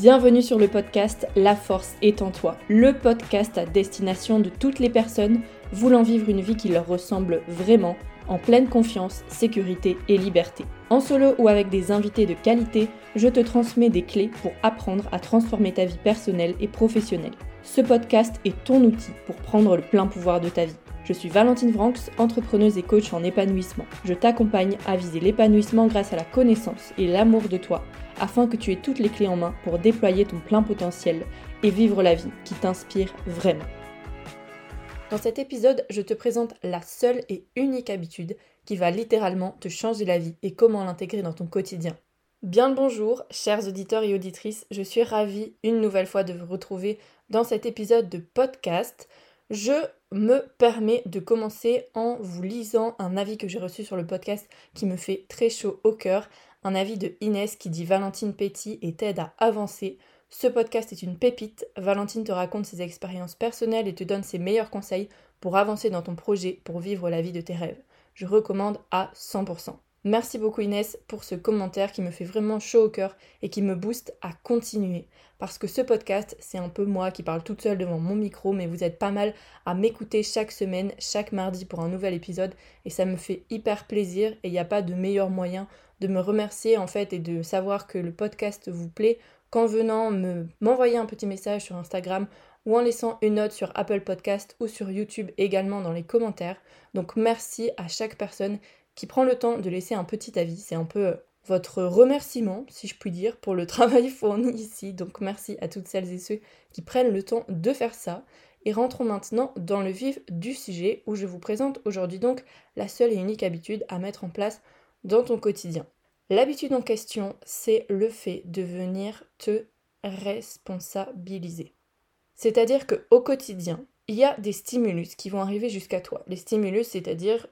Bienvenue sur le podcast La force est en toi, le podcast à destination de toutes les personnes voulant vivre une vie qui leur ressemble vraiment, en pleine confiance, sécurité et liberté. En solo ou avec des invités de qualité, je te transmets des clés pour apprendre à transformer ta vie personnelle et professionnelle. Ce podcast est ton outil pour prendre le plein pouvoir de ta vie. Je suis Valentine Franks, entrepreneuse et coach en épanouissement. Je t'accompagne à viser l'épanouissement grâce à la connaissance et l'amour de toi, afin que tu aies toutes les clés en main pour déployer ton plein potentiel et vivre la vie qui t'inspire vraiment. Dans cet épisode, je te présente la seule et unique habitude qui va littéralement te changer la vie et comment l'intégrer dans ton quotidien. Bien le bonjour, chers auditeurs et auditrices, je suis ravie une nouvelle fois de vous retrouver dans cet épisode de podcast. Je me permets de commencer en vous lisant un avis que j'ai reçu sur le podcast qui me fait très chaud au cœur, un avis de Inès qui dit Valentine Petit et t'aide à avancer. Ce podcast est une pépite. Valentine te raconte ses expériences personnelles et te donne ses meilleurs conseils pour avancer dans ton projet pour vivre la vie de tes rêves. Je recommande à 100%. Merci beaucoup Inès pour ce commentaire qui me fait vraiment chaud au cœur et qui me booste à continuer. Parce que ce podcast, c'est un peu moi qui parle toute seule devant mon micro, mais vous êtes pas mal à m'écouter chaque semaine, chaque mardi pour un nouvel épisode, et ça me fait hyper plaisir, et il n'y a pas de meilleur moyen de me remercier en fait et de savoir que le podcast vous plaît qu'en venant me, m'envoyer un petit message sur Instagram ou en laissant une note sur Apple Podcast ou sur YouTube également dans les commentaires. Donc merci à chaque personne qui prend le temps de laisser un petit avis. C'est un peu euh, votre remerciement, si je puis dire, pour le travail fourni ici. Donc merci à toutes celles et ceux qui prennent le temps de faire ça. Et rentrons maintenant dans le vif du sujet où je vous présente aujourd'hui donc la seule et unique habitude à mettre en place dans ton quotidien. L'habitude en question, c'est le fait de venir te responsabiliser. C'est-à-dire qu'au quotidien, il y a des stimulus qui vont arriver jusqu'à toi. Les stimulus, c'est-à-dire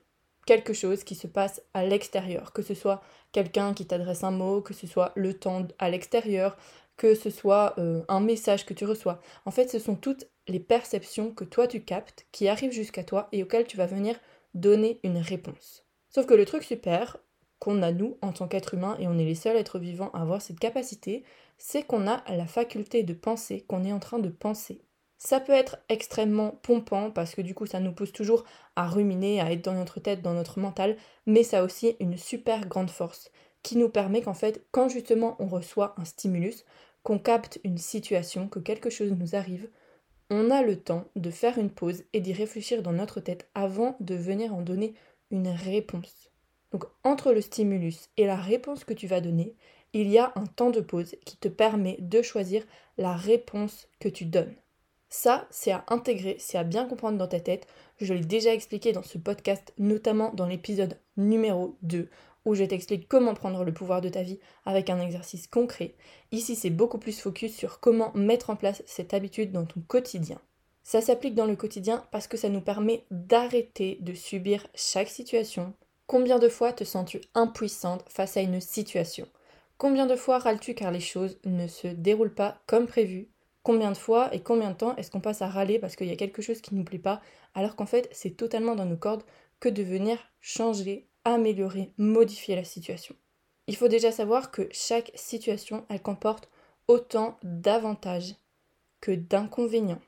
quelque chose qui se passe à l'extérieur, que ce soit quelqu'un qui t'adresse un mot, que ce soit le temps à l'extérieur, que ce soit euh, un message que tu reçois. En fait, ce sont toutes les perceptions que toi tu captes qui arrivent jusqu'à toi et auxquelles tu vas venir donner une réponse. Sauf que le truc super qu'on a nous en tant qu'être humain, et on est les seuls êtres vivants à avoir cette capacité, c'est qu'on a la faculté de penser qu'on est en train de penser. Ça peut être extrêmement pompant parce que du coup ça nous pousse toujours à ruminer, à être dans notre tête, dans notre mental, mais ça a aussi une super grande force qui nous permet qu'en fait quand justement on reçoit un stimulus, qu'on capte une situation, que quelque chose nous arrive, on a le temps de faire une pause et d'y réfléchir dans notre tête avant de venir en donner une réponse. Donc entre le stimulus et la réponse que tu vas donner, il y a un temps de pause qui te permet de choisir la réponse que tu donnes. Ça, c'est à intégrer, c'est à bien comprendre dans ta tête. Je l'ai déjà expliqué dans ce podcast, notamment dans l'épisode numéro 2, où je t'explique comment prendre le pouvoir de ta vie avec un exercice concret. Ici, c'est beaucoup plus focus sur comment mettre en place cette habitude dans ton quotidien. Ça s'applique dans le quotidien parce que ça nous permet d'arrêter de subir chaque situation. Combien de fois te sens-tu impuissante face à une situation? Combien de fois râles-tu car les choses ne se déroulent pas comme prévu? Combien de fois et combien de temps est-ce qu'on passe à râler parce qu'il y a quelque chose qui ne nous plaît pas, alors qu'en fait c'est totalement dans nos cordes que de venir changer, améliorer, modifier la situation. Il faut déjà savoir que chaque situation, elle comporte autant d'avantages que d'inconvénients.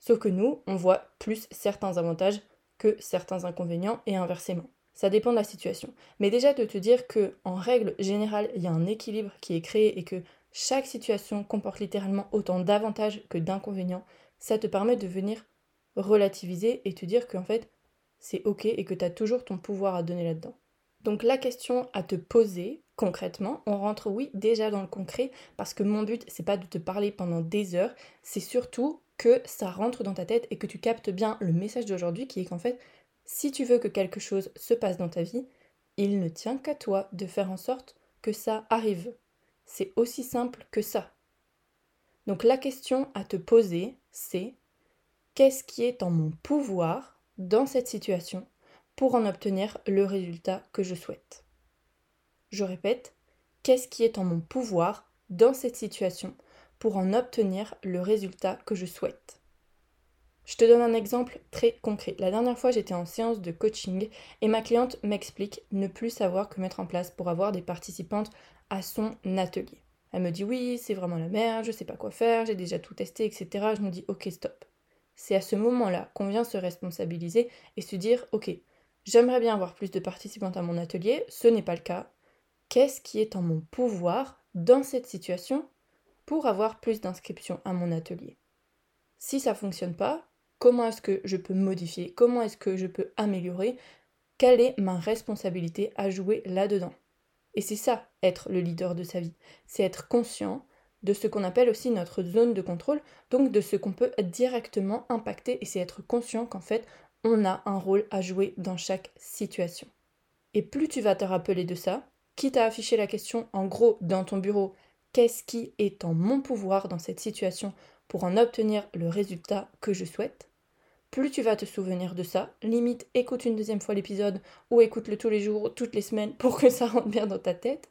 Sauf que nous, on voit plus certains avantages que certains inconvénients et inversement. Ça dépend de la situation. Mais déjà de te dire que en règle générale, il y a un équilibre qui est créé et que chaque situation comporte littéralement autant d'avantages que d'inconvénients. Ça te permet de venir relativiser et te dire qu'en fait, c'est ok et que tu as toujours ton pouvoir à donner là-dedans. Donc la question à te poser concrètement, on rentre oui déjà dans le concret parce que mon but c'est pas de te parler pendant des heures, c'est surtout que ça rentre dans ta tête et que tu captes bien le message d'aujourd'hui qui est qu'en fait, si tu veux que quelque chose se passe dans ta vie, il ne tient qu'à toi de faire en sorte que ça arrive. C'est aussi simple que ça. Donc la question à te poser, c'est qu'est-ce qui est en mon pouvoir dans cette situation pour en obtenir le résultat que je souhaite? Je répète, qu'est-ce qui est en mon pouvoir dans cette situation pour en obtenir le résultat que je souhaite? Je te donne un exemple très concret. La dernière fois, j'étais en séance de coaching et ma cliente m'explique ne plus savoir que mettre en place pour avoir des participantes à son atelier. Elle me dit oui, c'est vraiment la merde, je sais pas quoi faire, j'ai déjà tout testé, etc. Je me dis ok, stop. C'est à ce moment-là qu'on vient se responsabiliser et se dire ok, j'aimerais bien avoir plus de participantes à mon atelier, ce n'est pas le cas. Qu'est-ce qui est en mon pouvoir dans cette situation pour avoir plus d'inscriptions à mon atelier? Si ça fonctionne pas, comment est-ce que je peux modifier Comment est-ce que je peux améliorer Quelle est ma responsabilité à jouer là-dedans et c'est ça, être le leader de sa vie. C'est être conscient de ce qu'on appelle aussi notre zone de contrôle, donc de ce qu'on peut directement impacter, et c'est être conscient qu'en fait, on a un rôle à jouer dans chaque situation. Et plus tu vas te rappeler de ça, quitte à afficher la question en gros dans ton bureau, qu'est-ce qui est en mon pouvoir dans cette situation pour en obtenir le résultat que je souhaite, plus tu vas te souvenir de ça. Limite, écoute une deuxième fois l'épisode ou écoute-le tous les jours, toutes les semaines pour que ça rentre bien dans ta tête.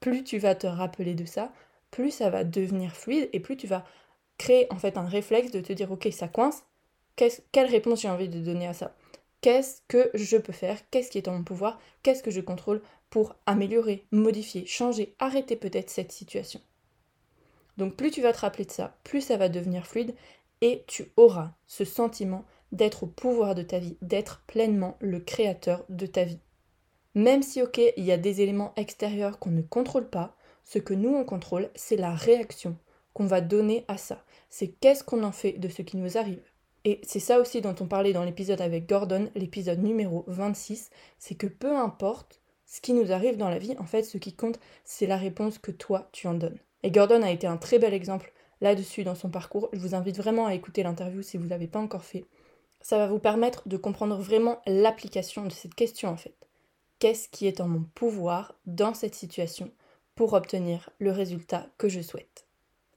Plus tu vas te rappeler de ça, plus ça va devenir fluide et plus tu vas créer en fait un réflexe de te dire ok ça coince, quelle réponse j'ai envie de donner à ça? Qu'est-ce que je peux faire? Qu'est-ce qui est en mon pouvoir? Qu'est-ce que je contrôle pour améliorer, modifier, changer, arrêter peut-être cette situation? Donc plus tu vas te rappeler de ça, plus ça va devenir fluide et tu auras ce sentiment d'être au pouvoir de ta vie, d'être pleinement le créateur de ta vie. Même si, ok, il y a des éléments extérieurs qu'on ne contrôle pas, ce que nous on contrôle, c'est la réaction qu'on va donner à ça. C'est qu'est-ce qu'on en fait de ce qui nous arrive. Et c'est ça aussi dont on parlait dans l'épisode avec Gordon, l'épisode numéro 26, c'est que peu importe ce qui nous arrive dans la vie, en fait, ce qui compte, c'est la réponse que toi tu en donnes. Et Gordon a été un très bel exemple là-dessus dans son parcours. Je vous invite vraiment à écouter l'interview si vous ne l'avez pas encore fait ça va vous permettre de comprendre vraiment l'application de cette question en fait. Qu'est-ce qui est en mon pouvoir dans cette situation pour obtenir le résultat que je souhaite?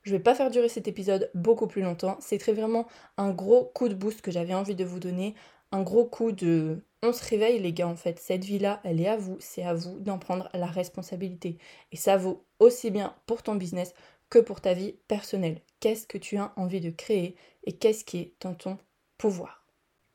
Je ne vais pas faire durer cet épisode beaucoup plus longtemps, c'est très vraiment un gros coup de boost que j'avais envie de vous donner, un gros coup de on se réveille les gars en fait, cette vie-là, elle est à vous, c'est à vous d'en prendre la responsabilité. Et ça vaut aussi bien pour ton business que pour ta vie personnelle. Qu'est-ce que tu as envie de créer et qu'est-ce qui est dans ton pouvoir?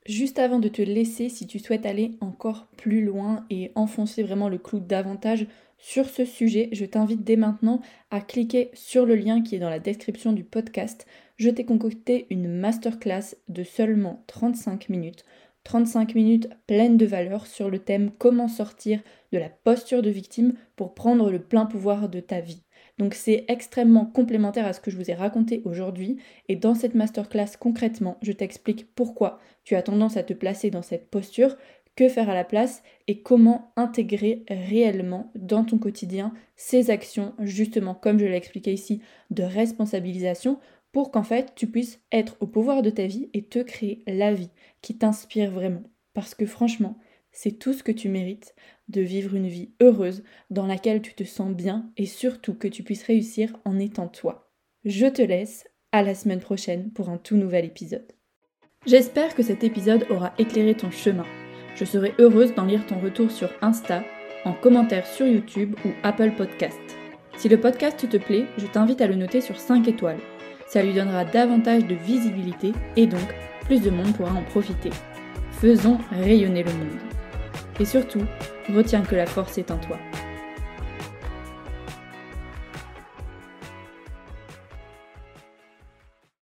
Juste avant de te laisser, si tu souhaites aller encore plus loin et enfoncer vraiment le clou davantage sur ce sujet, je t'invite dès maintenant à cliquer sur le lien qui est dans la description du podcast. Je t'ai concocté une masterclass de seulement 35 minutes. 35 minutes pleines de valeur sur le thème comment sortir de la posture de victime pour prendre le plein pouvoir de ta vie. Donc c'est extrêmement complémentaire à ce que je vous ai raconté aujourd'hui. Et dans cette masterclass, concrètement, je t'explique pourquoi tu as tendance à te placer dans cette posture, que faire à la place et comment intégrer réellement dans ton quotidien ces actions, justement comme je l'ai expliqué ici, de responsabilisation pour qu'en fait tu puisses être au pouvoir de ta vie et te créer la vie qui t'inspire vraiment. Parce que franchement, c'est tout ce que tu mérites de vivre une vie heureuse dans laquelle tu te sens bien et surtout que tu puisses réussir en étant toi. Je te laisse, à la semaine prochaine pour un tout nouvel épisode. J'espère que cet épisode aura éclairé ton chemin. Je serai heureuse d'en lire ton retour sur Insta, en commentaire sur YouTube ou Apple Podcast. Si le podcast te plaît, je t'invite à le noter sur 5 étoiles. Ça lui donnera davantage de visibilité et donc plus de monde pourra en profiter. Faisons rayonner le monde. Et surtout, retiens que la force est en toi.